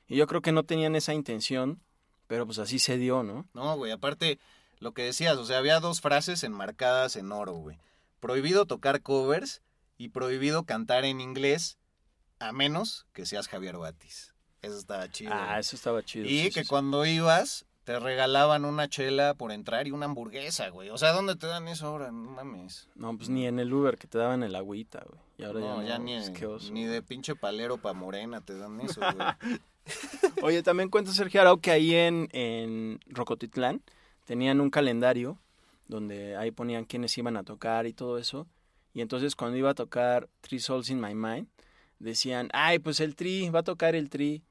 y yo creo que no tenían esa intención, pero pues así se dio, ¿no? No, güey, aparte lo que decías, o sea, había dos frases enmarcadas en oro, güey. Prohibido tocar covers y prohibido cantar en inglés a menos que seas Javier Batis. Eso estaba chido. Ah, eso estaba chido. Y que cuando ibas, te regalaban una chela por entrar y una hamburguesa, güey. O sea, ¿dónde te dan eso ahora? No mames. No, pues ni en el Uber que te daban el agüita, güey. Y ahora no, ya, no, ya ni, ni de pinche palero pa' morena te dan eso, güey. Oye, también cuenta Sergio Arau que ahí en, en Rocotitlán tenían un calendario donde ahí ponían quiénes iban a tocar y todo eso. Y entonces cuando iba a tocar Three Souls in My Mind, decían, ay, pues el Tri, va a tocar el Tri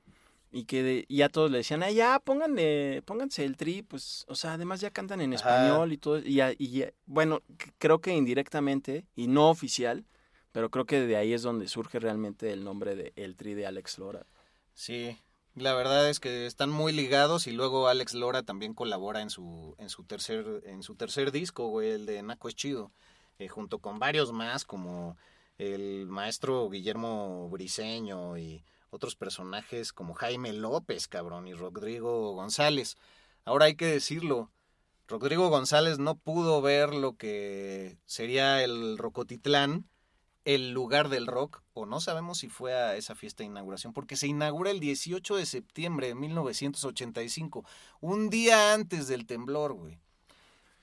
y que ya todos le decían, ah, ya, pónganle, pónganse el tri, pues, o sea, además ya cantan en español y todo, y, y bueno, creo que indirectamente y no oficial, pero creo que de ahí es donde surge realmente el nombre de El Tri de Alex Lora. Sí, la verdad es que están muy ligados y luego Alex Lora también colabora en su, en su tercer, en su tercer disco, güey, el de Naco es chido, eh, junto con varios más como el maestro Guillermo Briseño y otros personajes como Jaime López, cabrón, y Rodrigo González. Ahora hay que decirlo, Rodrigo González no pudo ver lo que sería el Rocotitlán, el lugar del rock, o no sabemos si fue a esa fiesta de inauguración, porque se inaugura el 18 de septiembre de 1985, un día antes del temblor, güey.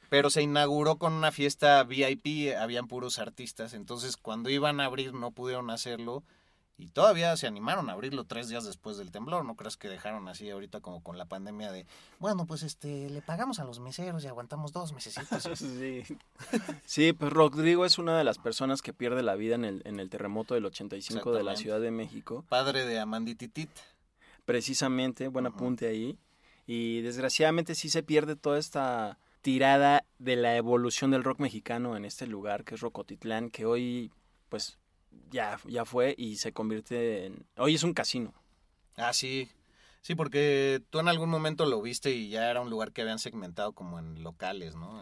Pero se inauguró con una fiesta VIP, habían puros artistas, entonces cuando iban a abrir no pudieron hacerlo Y todavía se animaron a abrirlo tres días después del temblor. ¿No crees que dejaron así ahorita como con la pandemia de, bueno, pues este, le pagamos a los meseros y aguantamos dos meses? sí. sí, pues Rodrigo es una de las personas que pierde la vida en el, en el terremoto del 85 de la Ciudad de México. Padre de Amandititit. Precisamente, buen apunte ahí. Y desgraciadamente sí se pierde toda esta tirada de la evolución del rock mexicano en este lugar que es Rocotitlán, que hoy pues ya, ya fue y se convierte en... Hoy es un casino. Ah, sí. Sí, porque tú en algún momento lo viste y ya era un lugar que habían segmentado como en locales, ¿no?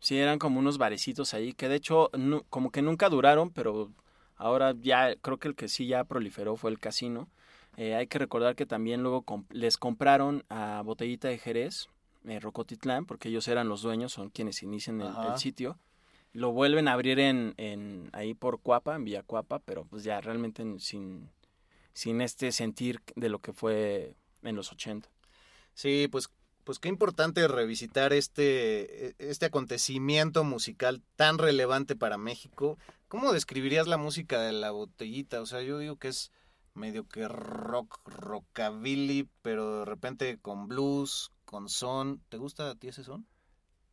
Sí, eran como unos barecitos ahí, que de hecho como que nunca duraron, pero ahora ya creo que el que sí ya proliferó fue el casino. Eh, hay que recordar que también luego les compraron a Botellita de Jerez, eh, Rocotitlán, porque ellos eran los dueños, son quienes inician el sitio lo vuelven a abrir en, en ahí por Cuapa, en Villa Cuapa, pero pues ya realmente sin, sin este sentir de lo que fue en los 80. Sí, pues, pues qué importante revisitar este, e, este acontecimiento musical tan relevante para México. ¿Cómo describirías la música de la botellita? O sea, yo digo que es medio que rock, rockabilly, pero de repente con blues, con son. ¿Te gusta a ti ese son?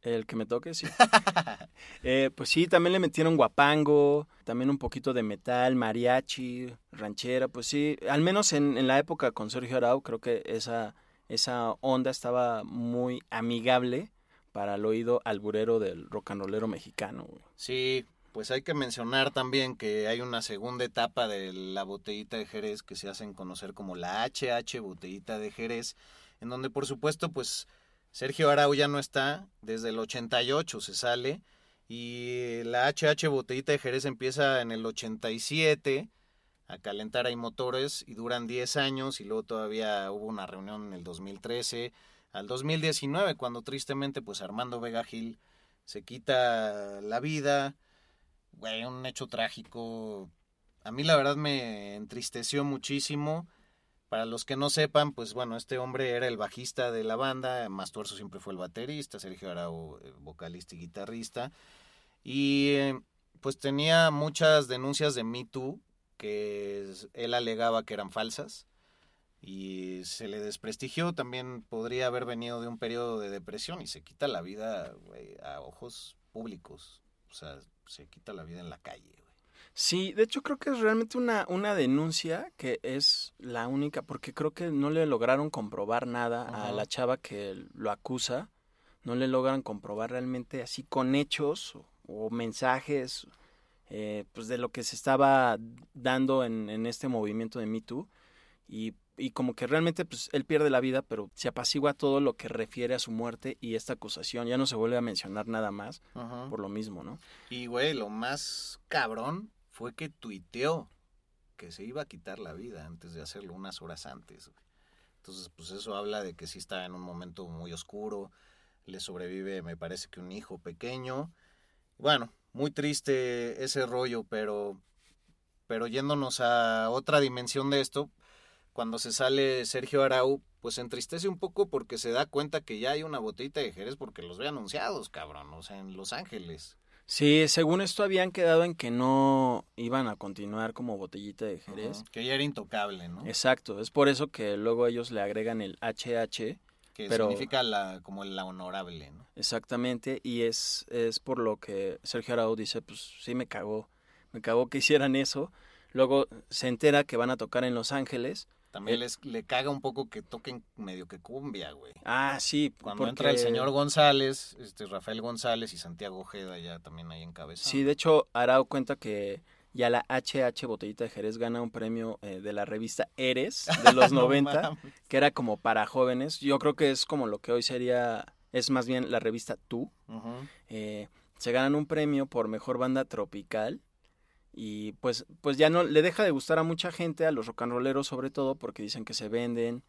El que me toque, sí. Eh, pues sí, también le metieron guapango, también un poquito de metal, mariachi, ranchera, pues sí, al menos en, en la época con Sergio Arau creo que esa, esa onda estaba muy amigable para el oído alburero del rock and rollero mexicano. Sí, pues hay que mencionar también que hay una segunda etapa de la botellita de Jerez que se hacen conocer como la HH botellita de Jerez, en donde por supuesto pues Sergio Arau ya no está, desde el 88 se sale y la HH Botellita de Jerez empieza en el 87 a calentar ahí motores y duran 10 años y luego todavía hubo una reunión en el 2013 al 2019 cuando tristemente pues Armando Vega Gil se quita la vida, güey, un hecho trágico. A mí la verdad me entristeció muchísimo para los que no sepan, pues bueno, este hombre era el bajista de la banda, Mastuerzo siempre fue el baterista, Sergio Arau, eh, vocalista y guitarrista. Y eh, pues tenía muchas denuncias de Me Too que él alegaba que eran falsas y se le desprestigió. También podría haber venido de un periodo de depresión y se quita la vida a ojos públicos. O sea, se quita la vida en la calle. Sí, de hecho creo que es realmente una, una denuncia que es la única, porque creo que no le lograron comprobar nada a la chava que lo acusa, no le logran comprobar realmente así con hechos o, mensajes eh, pues de lo que se estaba dando en, en este movimiento de Me Too y, y, como que realmente pues él pierde la vida pero se apacigua todo lo que refiere a su muerte y esta acusación ya no se vuelve a mencionar nada más por lo mismo, ¿no? Y güey, lo más cabrón fue que tuiteó que se iba a quitar la vida antes de hacerlo unas horas antes. Entonces, pues eso habla de que sí está en un momento muy oscuro. Le sobrevive, me parece que un hijo pequeño. Bueno, muy triste ese rollo, pero, pero yéndonos a otra dimensión de esto, cuando se sale Sergio Arau, pues entristece un poco porque se da cuenta que ya hay una botellita de Jerez porque los ve anunciados, cabrón, o sea, en Los Ángeles. Sí, según esto habían quedado en que no iban a continuar como botellita de Jerez. que ya era intocable, ¿no? Exacto, es por eso que luego ellos le agregan el HH. Que significa la, como la honorable, ¿no? Exactamente, y es, es por lo que Sergio Arau dice, pues sí me cagó, me cagó que hicieran eso. Luego se entera que van a tocar en Los Ángeles también les, le caga un poco que toquen medio que cumbia, güey. Ah, sí. Cuando entra el señor González, este Rafael González y Santiago Ojeda ya también ahí en cabeza. Sí, de hecho, Arau cuenta que ya la HH Botellita de Jerez gana un premio eh, de la revista Eres de los 90, que era como para jóvenes. Yo creo que es como lo que hoy sería, es más bien la revista Tú. Eh, se ganan un premio por mejor banda tropical y pues, pues ya no le deja de gustar a mucha gente, a los rock and rolleros sobre todo, porque dicen que se venden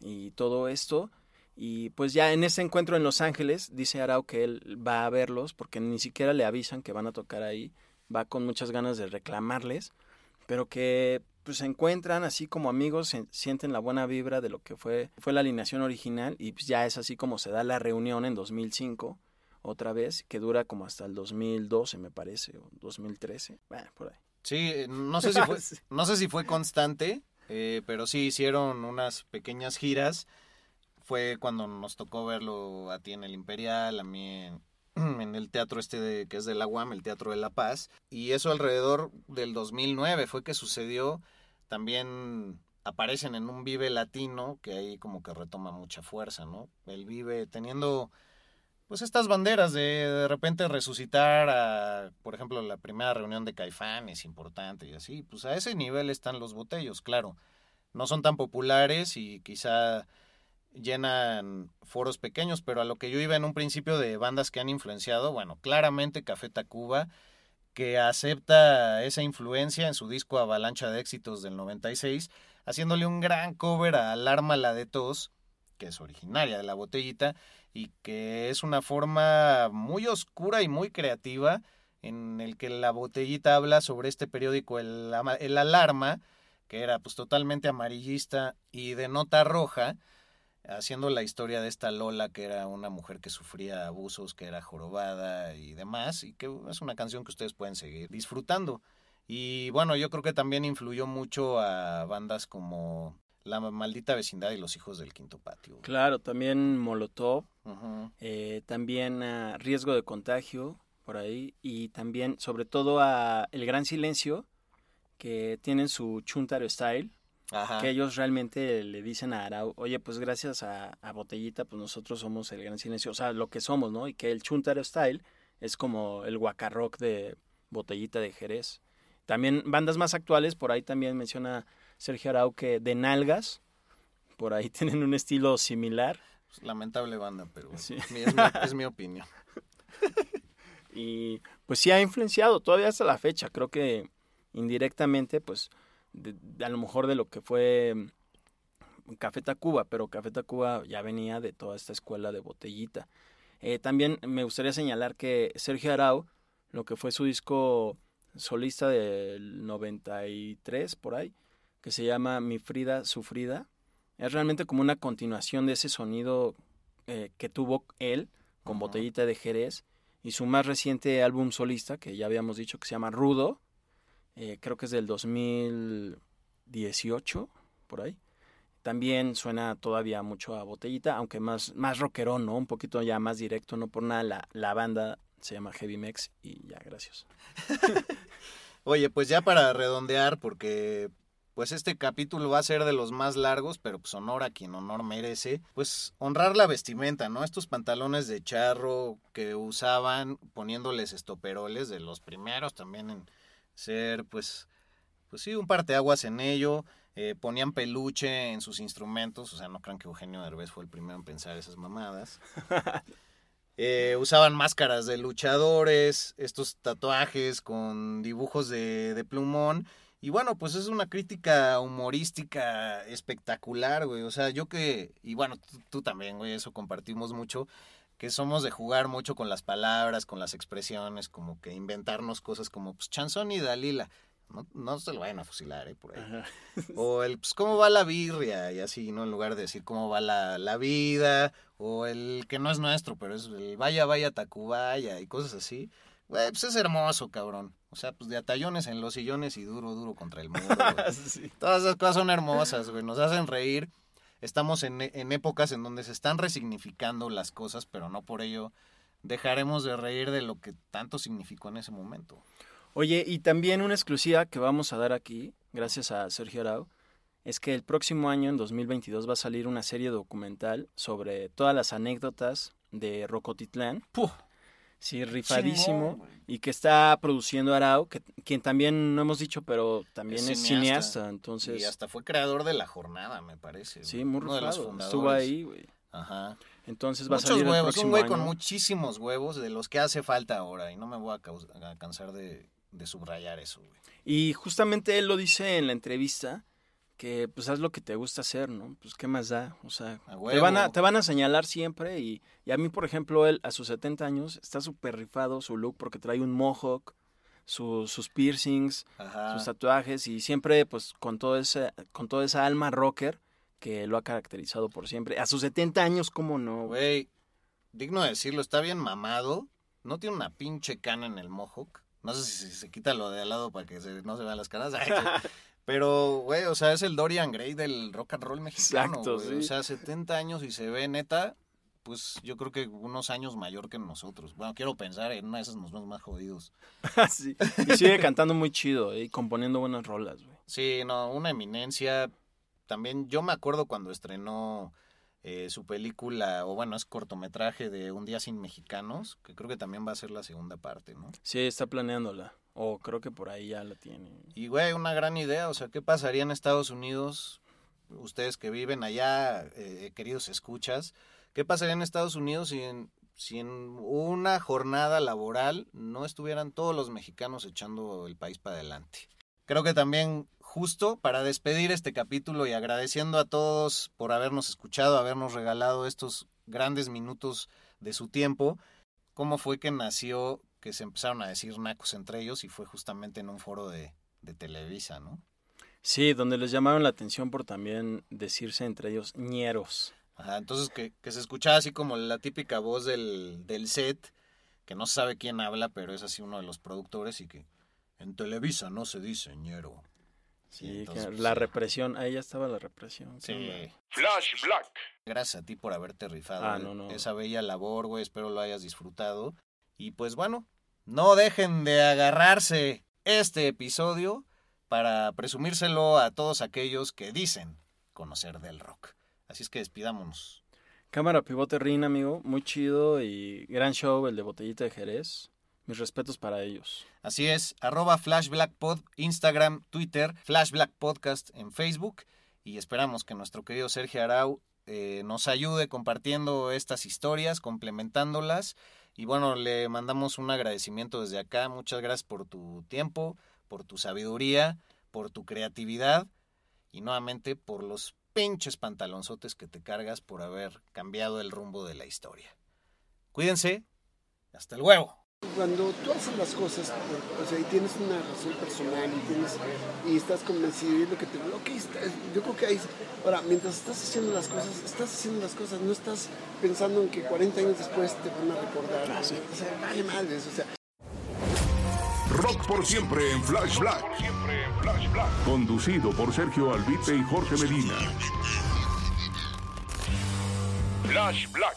y todo esto. Y pues ya en ese encuentro en Los Ángeles, dice Arau que él va a verlos, porque ni siquiera le avisan que van a tocar ahí, va con muchas ganas de reclamarles, pero que pues se encuentran así como amigos, sienten la buena vibra de lo que fue, fue la alineación original y pues ya es así como se da la reunión en 2005 otra vez, que dura como hasta el 2012 me parece, o 2013, bueno, por ahí. Sí, eh, no sé si fue, no sé si fue constante, eh, pero sí hicieron unas pequeñas giras. Fue cuando nos tocó verlo a ti en el Imperial, a mí en, en el teatro este de, que es de la UAM, el Teatro de la Paz. Y eso alrededor del 2009 fue que sucedió. También aparecen en un Vive Latino, que ahí como que retoma mucha fuerza, ¿no? El Vive teniendo pues estas banderas de de repente resucitar a, por ejemplo, la primera reunión de Caifán es importante y así, pues a ese nivel están los botellos, claro. No son tan populares y quizá llenan foros pequeños, pero a lo que yo iba en un principio de bandas que han influenciado, bueno, claramente Café Tacuba, que acepta esa influencia en su disco Avalancha de Éxitos del 96, haciéndole un gran cover a Alarma la de Tos, que es originaria de la botellita, y que es una forma muy oscura y muy creativa en el que la botellita habla sobre este periódico El, Alarma, que era pues totalmente amarillista y de nota roja, haciendo la historia de esta Lola, que era una mujer que sufría abusos, que era jorobada y demás, y que es una canción que ustedes pueden seguir disfrutando. Y bueno, yo creo que también influyó mucho a bandas como La Maldita Vecindad y Los Hijos del Quinto Patio. Claro, también Molotov, eh, también a Riesgo de Contagio, por ahí, y también, sobre todo, a El Gran Silencio, que tienen su Chuntaro Style, Ajá. que ellos realmente le dicen a Arau, oye, pues gracias a, a Botellita, pues nosotros somos el Gran Silencio, o sea, lo que somos, ¿no? Y que el Chuntaro Style es como el guacarrock de Botellita de Jerez. También bandas más actuales, por ahí también menciona Sergio Arau que de Nalgas, por ahí tienen un estilo similar. Pues, lamentable banda, pero Sí. es, mi, es opinión. Y pues sí ha influenciado todavía hasta la fecha. Creo que indirectamente, pues de- de- a lo mejor de lo que fue mm, Café Tacuba, pero Café Tacuba ya venía de toda esta escuela de botellita. Eh, también me gustaría señalar que Sergio Arau, lo que fue su disco solista del 93 por ahí, que se llama Mi Frida Sufrida, es realmente como una continuación de ese sonido eh, que tuvo él con. Botellita de Jerez y su más reciente álbum solista, que ya habíamos dicho que se llama Rudo, eh, creo que es del 2018, por ahí. También suena todavía mucho a Botellita, aunque más, más rockerón, ¿no? Un poquito ya más directo, no por nada la, la banda se llama Heavy Mex y ya, gracias. Oye, pues ya para redondear, porque pues este capítulo va a ser de los más largos, pero pues honor a quien honor merece, pues honrar la vestimenta, ¿no? Estos pantalones de charro que usaban poniéndoles estoperoles, de los primeros también en ser, pues, pues sí, un parteaguas en ello, eh, ponían peluche en sus instrumentos, o sea, no crean que Eugenio Derbez fue el primero en pensar esas mamadas. Eh, usaban máscaras de luchadores, estos tatuajes con dibujos de, de plumón. Y bueno, pues es una crítica humorística espectacular, güey. O sea, yo que, y bueno, tú, tú también, güey, eso compartimos mucho, que somos de jugar mucho con las palabras, con las expresiones, como que inventarnos cosas como, pues, Chanzón y Dalila. No, no se lo vayan a fusilar, eh, por ahí. O el, pues, ¿cómo va la birria? Y así, ¿no? En lugar de decir cómo va la, la vida, o el que no es nuestro, pero es el vaya, vaya, Tacubaya, y cosas así. Güey, pues es hermoso, cabrón. O sea, pues de atallones en los sillones y duro, duro contra el muro. Todas esas cosas son hermosas, güey. Nos hacen reír. Estamos en, en épocas en donde se están resignificando las cosas, pero no por ello dejaremos de reír de lo que tanto significó en ese momento. Oye, y también una exclusiva que vamos a dar aquí, gracias a Sergio Arau, es que el próximo año, en 2022, va a salir una serie documental sobre todas las anécdotas de Rocotitlán. Sí, rifadísimo. Güey. y que está produciendo Arau, que, quien también no hemos dicho, pero también es, Es cineasta. cineasta. entonces, Y hasta fue creador de la jornada, me parece. sí, muy Uno rifado. Estuvo ahí, güey. Ajá. Entonces va a Muchos salir el huevos, un próximo güey año. con muchísimos huevos de los que hace falta ahora y no me voy a, a cansar de, de subrayar eso, güey. Y justamente él lo dice en la entrevista que pues haz lo que te gusta hacer, ¿no? Pues qué más da, o sea, te van a te van a señalar siempre y, y a mí por ejemplo él a sus 70 años está súper rifado su look porque trae un mohawk, su- sus piercings, Ajá. sus tatuajes y siempre pues con todo ese con toda esa alma rocker que lo ha caracterizado por siempre. A sus 70 años, ¿cómo no? güey? Digno de decirlo, está bien mamado. No tiene una pinche cana en el mohawk. No sé si se quita lo de al lado para que se- no se vean las caras. Pero, güey, o sea, es el Dorian Gray del rock and roll mexicano. Exacto, sí. O sea, 70 años y se ve neta, pues yo creo que unos años mayor que nosotros. Bueno, quiero pensar, en una de esas nos vemos más jodidos. Sí. Y sigue cantando muy chido eh, y componiendo buenas rolas, güey. Sí, no, una eminencia. También yo me acuerdo cuando estrenó eh, su película, o bueno, es cortometraje de Un día sin mexicanos, que creo que también va a ser la segunda parte, ¿no? Sí, está planeándola. O creo que por ahí ya la tiene. Y, güey, una gran idea, o sea, ¿qué pasaría en Estados Unidos? Ustedes que viven allá, eh, queridos escuchas, ¿qué pasaría en Estados Unidos si en, si en una jornada laboral no estuvieran todos los mexicanos echando el país para adelante? Creo que también justo para despedir este capítulo y agradeciendo a todos por habernos escuchado, habernos regalado estos grandes minutos de su tiempo, cómo fue que nació que se empezaron a decir nacos entre ellos y fue justamente en un foro de, de Televisa, ¿no? Sí, donde les llamaron la atención por también decirse entre ellos ñeros. Ajá, entonces que, que se escuchaba así como la típica voz del, del set, que no se sabe quién habla, pero es así uno de los productores y que en Televisa no se dice ñero. Sí, entonces, que pues, la sí. represión, ahí ya estaba la represión. Sí. Flash Black. Gracias a ti por haberte rifado Ah, eh, no, no. esa bella labor, güey. Espero lo hayas disfrutado. Y pues bueno, no dejen de agarrarse este episodio para presumírselo a todos aquellos que dicen conocer del rock. Así es que despidámonos. Cámara Pivote Rin, amigo, muy chido y gran show el de Botellita de Jerez. Mis respetos para ellos. Así es, arroba FlashBlackPod, Instagram, Twitter, Flashblack Podcast en Facebook. Y esperamos que nuestro querido Sergio Arau eh, nos ayude compartiendo estas historias, complementándolas. Y bueno, le mandamos un agradecimiento desde acá. Muchas gracias por tu tiempo, por tu sabiduría, por tu creatividad y nuevamente por los pinches pantalonzotes que te cargas por haber cambiado el rumbo de la historia. Cuídense. Hasta el huevo. Cuando tú haces las cosas, o sea, y tienes una razón personal y tienes y estás convencido y es lo que te ok, está- yo creo que ahí ahora mientras estás haciendo las cosas, estás haciendo las cosas, no estás pensando en que 40 años después te van a recordar. O sea, vale madres, o sea, Rock por siempre en Flash Black. Conducido por Sergio Albite y Jorge Medina. Flash Black.